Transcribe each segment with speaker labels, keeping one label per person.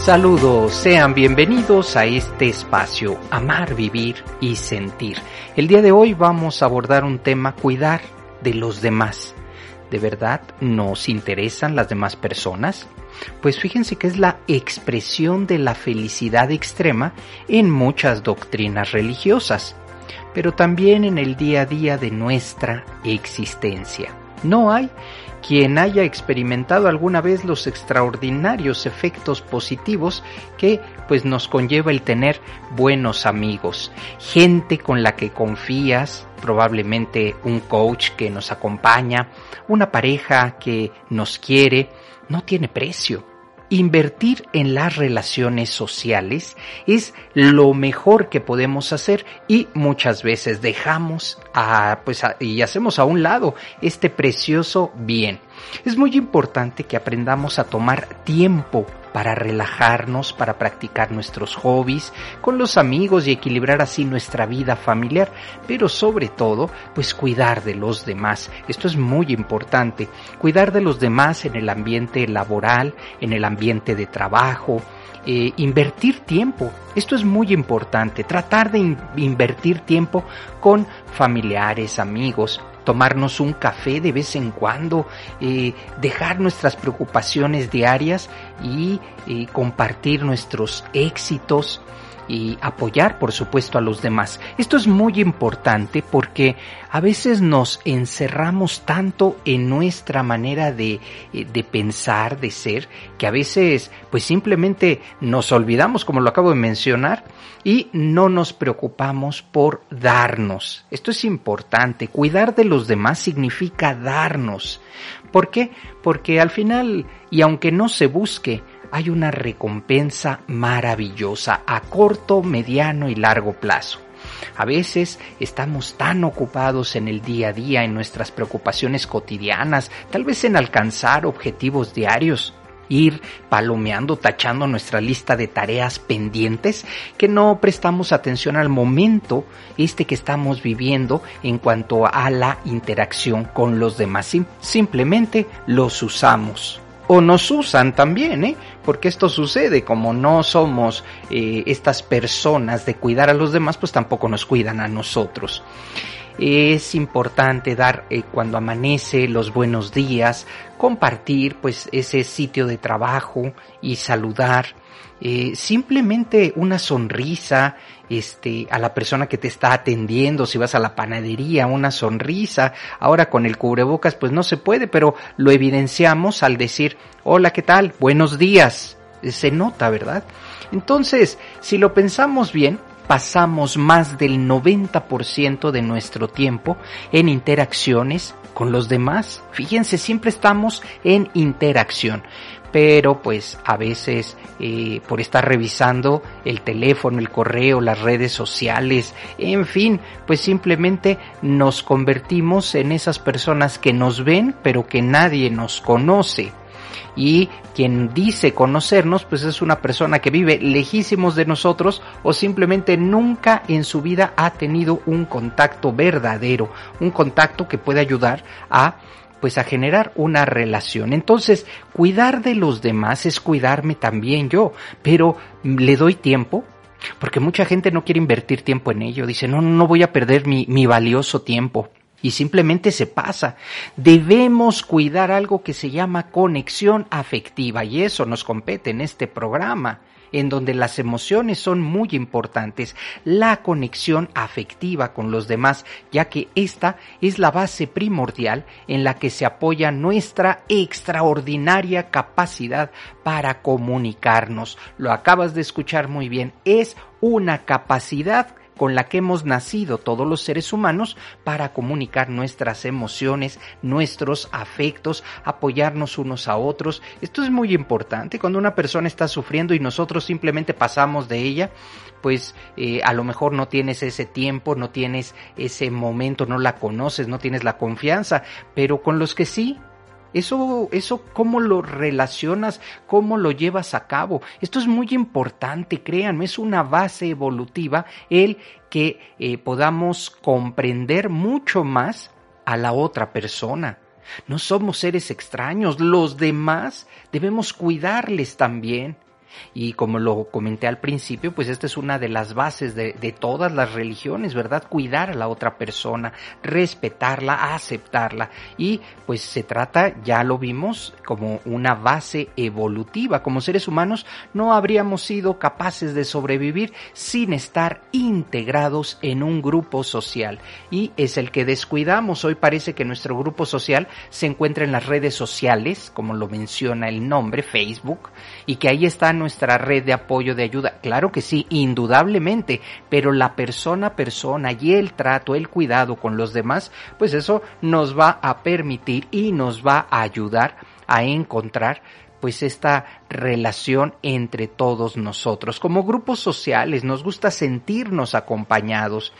Speaker 1: Saludos, sean bienvenidos a este espacio, Amar, Vivir y Sentir. El día de hoy vamos a abordar un tema, cuidar de los demás. ¿De verdad nos interesan las demás personas? Pues fíjense que es la expresión de la felicidad extrema en muchas doctrinas religiosas, pero también en el día a día de nuestra existencia. No hay quien haya experimentado alguna vez los extraordinarios efectos positivos que pues nos conlleva el tener buenos amigos, gente con la que confías, probablemente un coach que nos acompaña, una pareja que nos quiere, no tiene precio. Invertir en las relaciones sociales es lo mejor que podemos hacer y muchas veces dejamos a, pues y hacemos a un lado este precioso bien. Es muy importante que aprendamos a tomar tiempo para relajarnos, para practicar nuestros hobbies con los amigos y equilibrar así nuestra vida familiar, pero sobre todo, pues cuidar de los demás. Esto es muy importante, cuidar de los demás en el ambiente laboral, en el ambiente de trabajo, eh, invertir tiempo. Esto es muy importante, tratar de invertir tiempo con familiares, amigos, tomarnos un café de vez en cuando, eh, dejar nuestras preocupaciones diarias y eh, compartir nuestros éxitos, y apoyar, por supuesto, a los demás. Esto es muy importante porque a veces nos encerramos tanto en nuestra manera de, eh, de pensar, de ser, que a veces pues simplemente nos olvidamos, como lo acabo de mencionar, y no nos preocupamos por darnos. Esto es importante. Cuidar de los demás significa darnos. ¿Por qué? Porque al final, y aunque no se busque, hay una recompensa maravillosa a corto, mediano y largo plazo. A veces estamos tan ocupados en el día a día, en nuestras preocupaciones cotidianas, tal vez en alcanzar objetivos diarios, ir palomeando, tachando nuestra lista de tareas pendientes, que no prestamos atención al momento este que estamos viviendo en cuanto a la interacción con los demás. Simplemente los usamos o nos usan también, ¿eh? Porque esto sucede, como no somos eh, estas personas de cuidar a los demás, pues tampoco nos cuidan a nosotros. Es importante dar eh, cuando amanece los buenos días, compartir pues ese sitio de trabajo y saludar, eh, simplemente una sonrisa este, a la persona que te está atendiendo, si vas a la panadería, una sonrisa. Ahora con el cubrebocas pues no se puede, pero lo evidenciamos al decir, hola, ¿qué tal? Buenos días. Se nota, ¿verdad? Entonces, si lo pensamos bien, pasamos más del 90% de nuestro tiempo en interacciones con los demás. Fíjense, siempre estamos en interacción pero pues a veces eh, por estar revisando el teléfono, el correo, las redes sociales, en fin, pues simplemente nos convertimos en esas personas que nos ven pero que nadie nos conoce. Y quien dice conocernos, pues es una persona que vive lejísimos de nosotros o simplemente nunca en su vida ha tenido un contacto verdadero, un contacto que puede ayudar a pues a generar una relación. Entonces, cuidar de los demás es cuidarme también yo, pero le doy tiempo, Porque mucha gente no quiere invertir tiempo en ello. Dice, no, no voy a perder mi, mi valioso tiempo. Y simplemente se pasa. Debemos cuidar algo que se llama conexión afectiva y eso nos compete en este programa en donde las emociones son muy importantes, la conexión afectiva con los demás, ya que esta es la base primordial en la que se apoya nuestra extraordinaria capacidad para comunicarnos. Lo acabas de escuchar muy bien, es una capacidad con la que hemos nacido todos los seres humanos para comunicar nuestras emociones, nuestros afectos, apoyarnos unos a otros. Esto es muy importante. Cuando una persona está sufriendo y nosotros simplemente pasamos de ella, pues eh, a lo mejor no tienes ese tiempo, no tienes ese momento, no la conoces, no tienes la confianza, pero con los que sí, eso, eso, cómo lo relacionas, cómo lo llevas a cabo. Esto es muy importante, créanme, es una base evolutiva el que eh, podamos comprender mucho más a la otra persona. No somos seres extraños, los demás debemos cuidarles también. Y como lo comenté al principio, pues esta es una de las bases de, todas las religiones, ¿verdad? Cuidar a la otra persona, respetarla, aceptarla. Y pues se trata, ya lo vimos, como una base evolutiva. Como seres humanos no habríamos sido capaces de sobrevivir sin estar integrados en un grupo social. Y es el que descuidamos. Hoy parece que nuestro grupo social se encuentra en las redes sociales, como lo menciona el nombre, Facebook, y que ahí están nuestra red de apoyo, de ayuda? Claro que sí, indudablemente, pero la persona a persona y el trato, el cuidado con los demás, pues eso nos va a permitir y nos va a ayudar a encontrar pues esta relación entre todos nosotros. Como grupos sociales nos gusta sentirnos acompañados,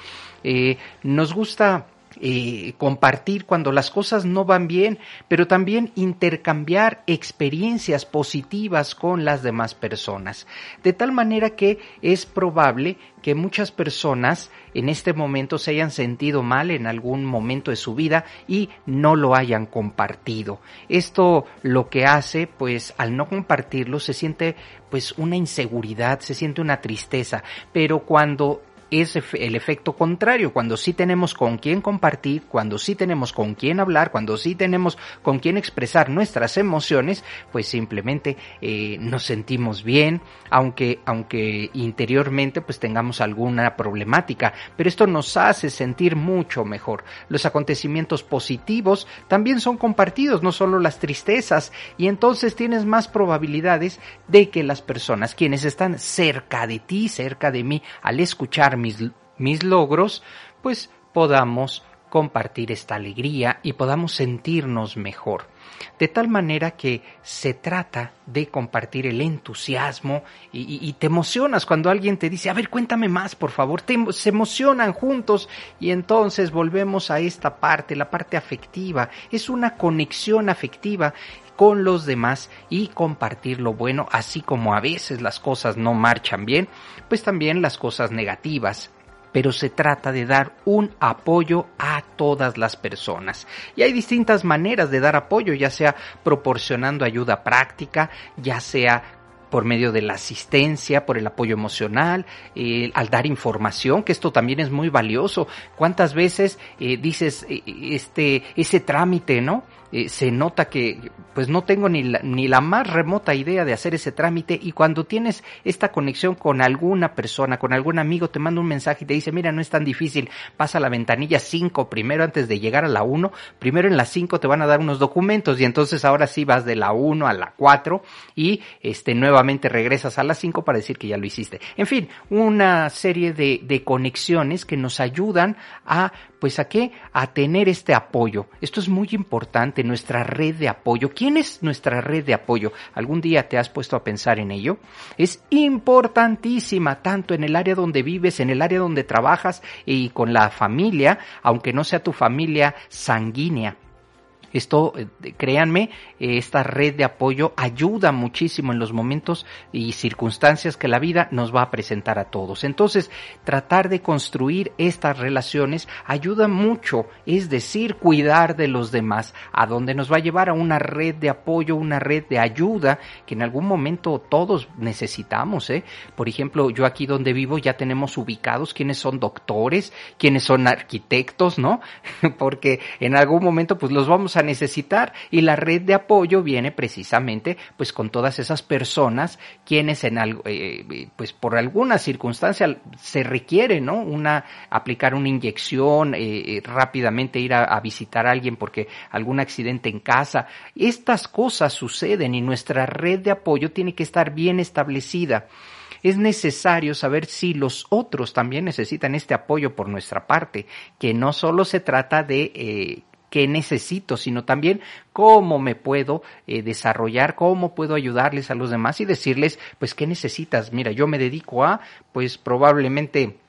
Speaker 1: eh, nos gusta eh, compartir cuando las cosas no van bien, pero también intercambiar experiencias positivas con las demás personas. De tal manera que es probable que muchas personas en este momento se hayan sentido mal en algún momento de su vida y no lo hayan compartido. Esto lo que hace, pues al no compartirlo se siente pues una inseguridad, se siente una tristeza, pero cuando es el efecto contrario, cuando sí tenemos con quién compartir, cuando sí tenemos con quién hablar, cuando sí tenemos con quién expresar nuestras emociones, pues simplemente eh, nos sentimos bien, aunque, aunque interiormente pues tengamos alguna problemática, pero esto nos hace sentir mucho mejor. Los acontecimientos positivos también son compartidos, no solo las tristezas, y entonces tienes más probabilidades de que las personas, quienes están cerca de ti, cerca de mí, al escuchar mis, logros, pues podamos compartir esta alegría y podamos sentirnos mejor. De tal manera que se trata de compartir el entusiasmo y, te emocionas cuando alguien te dice, a ver, cuéntame más, por favor, se emocionan juntos y entonces volvemos a esta parte, la parte afectiva. Es una conexión afectiva con los demás y compartir lo bueno, así como a veces las cosas no marchan bien, pues también las cosas negativas pero se trata de dar un apoyo a todas las personas. Y hay distintas maneras de dar apoyo, ya sea proporcionando ayuda práctica, ya sea por medio de la asistencia, por el apoyo emocional, al dar información, que esto también es muy valioso. ¿Cuántas veces eh, dices eh, este ese trámite, no? Eh, se nota que pues no tengo ni la, ni la más remota idea de hacer ese trámite y cuando tienes esta conexión con alguna persona, con algún amigo, te manda un mensaje y te dice, mira, no es tan difícil, pasa la ventanilla 5 primero antes de llegar a la 1, primero en la 5 te van a dar unos documentos y entonces ahora sí vas de la 1 a la 4 y este nuevamente regresas a la 5 para decir que ya lo hiciste. En fin, una serie de, de conexiones que nos ayudan a pues a qué? A tener este apoyo. Esto es muy importante, nuestra red de apoyo. ¿Quién es nuestra red de apoyo? ¿Algún día te has puesto a pensar en ello? Es importantísima, tanto en el área donde vives, en el área donde trabajas y con la familia, aunque no sea tu familia sanguínea Esto, eh, créanme, esta red de apoyo ayuda muchísimo en los momentos y circunstancias que la vida nos va a presentar a todos. Entonces, tratar de construir estas relaciones ayuda mucho, es decir, cuidar de los demás, a donde nos va a llevar a una red de apoyo, una red de ayuda que en algún momento todos necesitamos. ¿eh? Por ejemplo, yo aquí donde vivo ya tenemos ubicados quienes son doctores, quienes son arquitectos, ¿no? Porque en algún momento pues los vamos a necesitar y la red de apoyo viene precisamente pues con todas esas personas quienes en algo, eh, pues por alguna circunstancia se requiere, ¿no? Una, aplicar una inyección, eh, eh, rápidamente ir a, visitar a alguien porque algún accidente en casa. Estas cosas suceden y nuestra red de apoyo tiene que estar bien establecida es necesario saber si los otros también necesitan este apoyo por nuestra parte, que no solo se trata de eh, qué necesito, sino también cómo me puedo eh, desarrollar, cómo puedo ayudarles a los demás y decirles, pues, ¿qué necesitas? Mira, yo me dedico a, pues, probablemente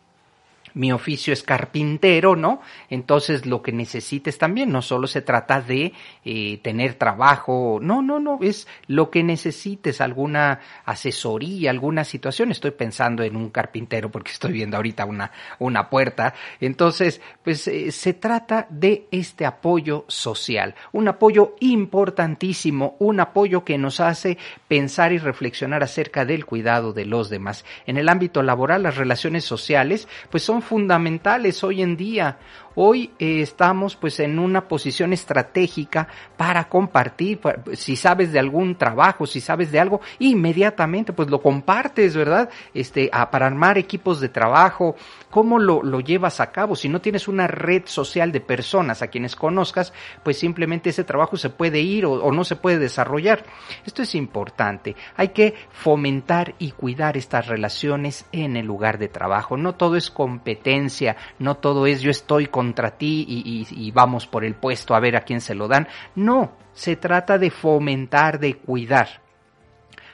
Speaker 1: mi oficio es carpintero, ¿no? Entonces lo que necesites también, no solo se trata de eh, tener trabajo, no, no, no, es lo que necesites, alguna asesoría, alguna situación. Estoy pensando en un carpintero porque estoy viendo ahorita una, una puerta. Entonces, pues eh, se trata de este apoyo social, un apoyo importantísimo, un apoyo que nos hace pensar y reflexionar acerca del cuidado de los demás. En el ámbito laboral, las relaciones sociales, pues son fundamentales hoy en día. Hoy eh, estamos pues en una posición estratégica para compartir, si sabes de algún trabajo, si sabes de algo, inmediatamente pues lo compartes, ¿verdad? Este, para armar equipos de trabajo, ¿cómo lo, lo llevas a cabo? Si no tienes una red social de personas a quienes conozcas, pues simplemente ese trabajo se puede ir o, o no se puede desarrollar. Esto es importante. Hay que fomentar y cuidar estas relaciones en el lugar de trabajo. No todo es competencia, no todo es yo estoy con contra ti y, vamos por el puesto a ver a quién se lo dan. No, se trata de fomentar, de cuidar.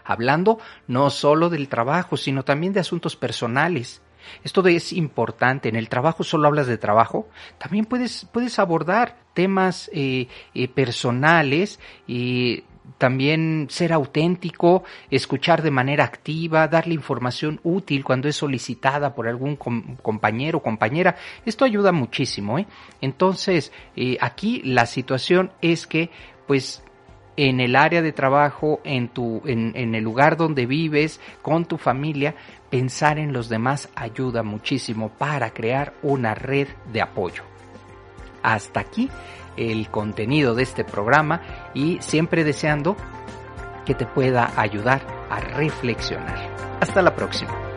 Speaker 1: Hablando no solo del trabajo, sino también de asuntos personales. Esto es importante. En el trabajo solo hablas de trabajo. También puedes, puedes abordar temas eh, eh, personales y también ser auténtico, escuchar de manera activa, darle información útil cuando es solicitada por algún compañero o compañera. Esto ayuda muchísimo. ¿eh? Entonces, eh, aquí la situación es que, pues, en el área de trabajo, en, tu, en, en el lugar donde vives, con tu familia, pensar en los demás ayuda muchísimo para crear una red de apoyo. Hasta aquí el contenido de este programa y siempre deseando que te pueda ayudar a reflexionar. Hasta la próxima.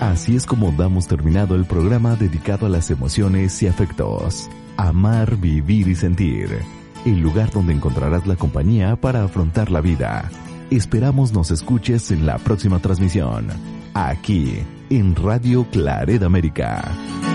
Speaker 2: Así es como damos terminado el programa dedicado a las emociones y afectos. Amar, vivir y sentir. El lugar donde encontrarás la compañía para afrontar la vida. Esperamos nos escuches en la próxima transmisión. Aquí en Radio Claret América.